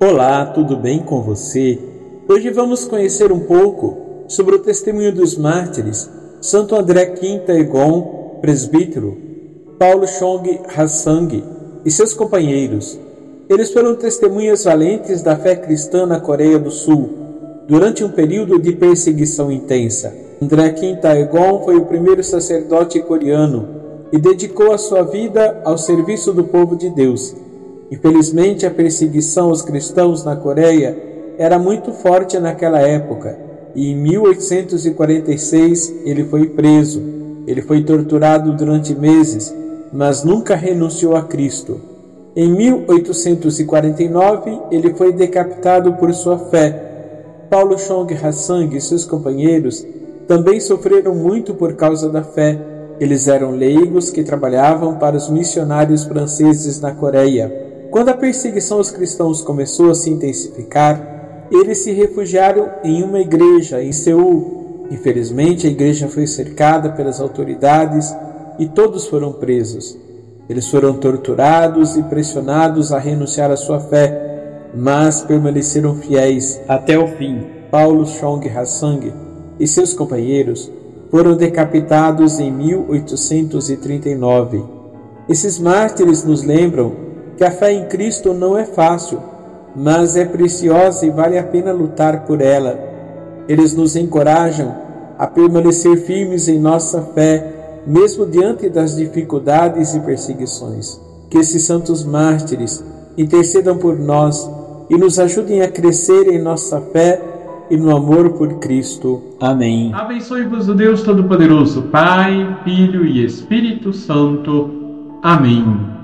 Olá, tudo bem com você? Hoje vamos conhecer um pouco sobre o testemunho dos mártires Santo André Quinta Egon, presbítero, Paulo Chong Hassang e seus companheiros. Eles foram testemunhas valentes da fé cristã na Coreia do Sul durante um período de perseguição intensa. André Quinta Egon foi o primeiro sacerdote coreano e dedicou a sua vida ao serviço do povo de Deus. Infelizmente, a perseguição aos cristãos na Coreia era muito forte naquela época e em 1846 ele foi preso. Ele foi torturado durante meses, mas nunca renunciou a Cristo. Em 1849 ele foi decapitado por sua fé. Paulo Chong Hassang e seus companheiros também sofreram muito por causa da fé eles eram leigos que trabalhavam para os missionários franceses na Coreia. Quando a perseguição aos cristãos começou a se intensificar, eles se refugiaram em uma igreja em Seul. Infelizmente, a igreja foi cercada pelas autoridades e todos foram presos. Eles foram torturados e pressionados a renunciar à sua fé, mas permaneceram fiéis até o fim. Paulo Chong Hassang e seus companheiros foram decapitados em 1839. Esses mártires nos lembram que a fé em Cristo não é fácil, mas é preciosa e vale a pena lutar por ela. Eles nos encorajam a permanecer firmes em nossa fé, mesmo diante das dificuldades e perseguições. Que esses santos mártires intercedam por nós e nos ajudem a crescer em nossa fé e no amor por Cristo. Amém. Abençoe-vos o Deus Todo-Poderoso, Pai, Filho e Espírito Santo. Amém.